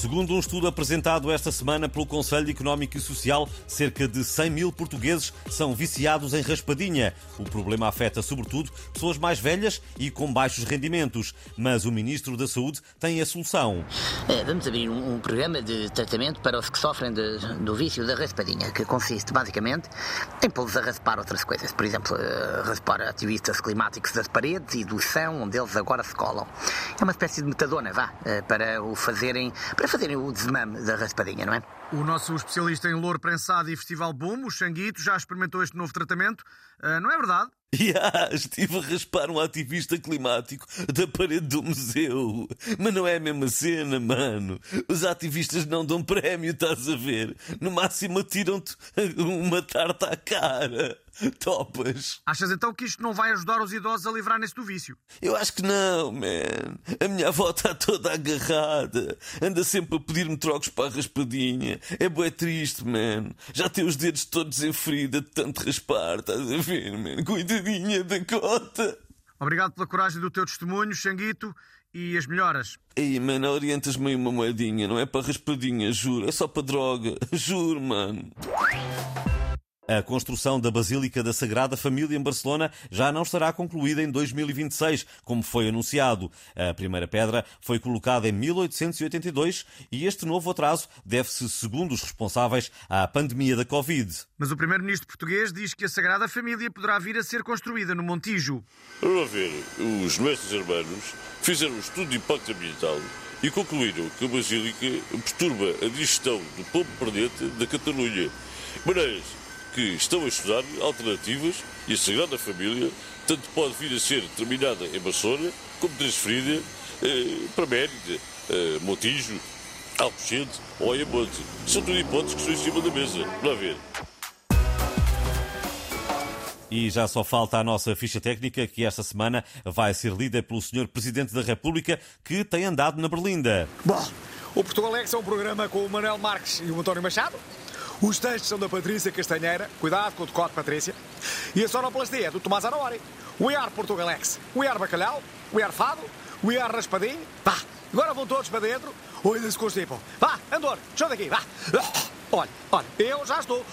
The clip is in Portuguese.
Segundo um estudo apresentado esta semana pelo Conselho Económico e Social, cerca de 100 mil portugueses são viciados em raspadinha. O problema afeta, sobretudo, pessoas mais velhas e com baixos rendimentos. Mas o Ministro da Saúde tem a solução. É, vamos abrir um, programa de tratamento para os que sofrem de, do vício da raspadinha, que consiste basicamente em pô-los a raspar outras coisas. Por exemplo, uh, raspar ativistas climáticos das paredes e do chão onde eles agora se colam. É uma espécie de metadona, vá, uh, para o fazerem. Para fazerem o desmame da raspadinha, não é? O nosso especialista em louro prensado e festival boom, o Xanguito, já experimentou este novo tratamento. Uh, não é verdade? Yeah, estive a raspar um ativista climático da parede do museu. Mas não é a mesma cena, mano. Os ativistas não dão prémio, estás a ver? No máximo atiram-te uma tarta à cara. Topas. Achas então que isto não vai ajudar os idosos a livrarem-se do vício? Eu acho que não, man. A minha avó está toda agarrada. Anda sempre a pedir-me trocos para a raspadinha. É bué triste, man. Já tem os dedos todos em ferida de tanto raspar, estás a ver, man? Da cota. Obrigado pela coragem do teu testemunho, Xanguito, e as melhoras. Ei, mano, orientas-me uma moedinha, não é para raspadinha, juro. É só para droga. Juro, mano. A construção da Basílica da Sagrada Família em Barcelona já não estará concluída em 2026, como foi anunciado. A primeira pedra foi colocada em 1882 e este novo atraso deve-se, segundo os responsáveis, à pandemia da Covid. Mas o primeiro-ministro português diz que a Sagrada Família poderá vir a ser construída no Montijo. Vamos ver, os mestres hermanos fizeram um estudo de impacto ambiental e concluíram que a Basílica perturba a digestão do povo perdente da Catalunha. Maneiras que estão a estudar alternativas e a Sagrada Família tanto pode vir a ser terminada em Barcelona como transferida eh, para Mérida, eh, Montijo, Alcochete ou Ayamonte. São tudo hipóteses que estão em cima da mesa. Vamos ver. E já só falta a nossa ficha técnica, que esta semana vai ser lida pelo Sr. Presidente da República, que tem andado na Berlinda. Bom, o Portugal é um programa com o Manuel Marques e o António Machado. Os textos são da Patrícia Castanheira, cuidado com o decote, Patrícia. E a sonoplastia é do Tomás Anori. We are Portugalex. We are Bacalhau. We are Fado. We are Raspadinho. Vá, agora vão todos para dentro. Ou ainda se constipam. Vá, Andor, show daqui, vá. Olha, olha, eu já estou.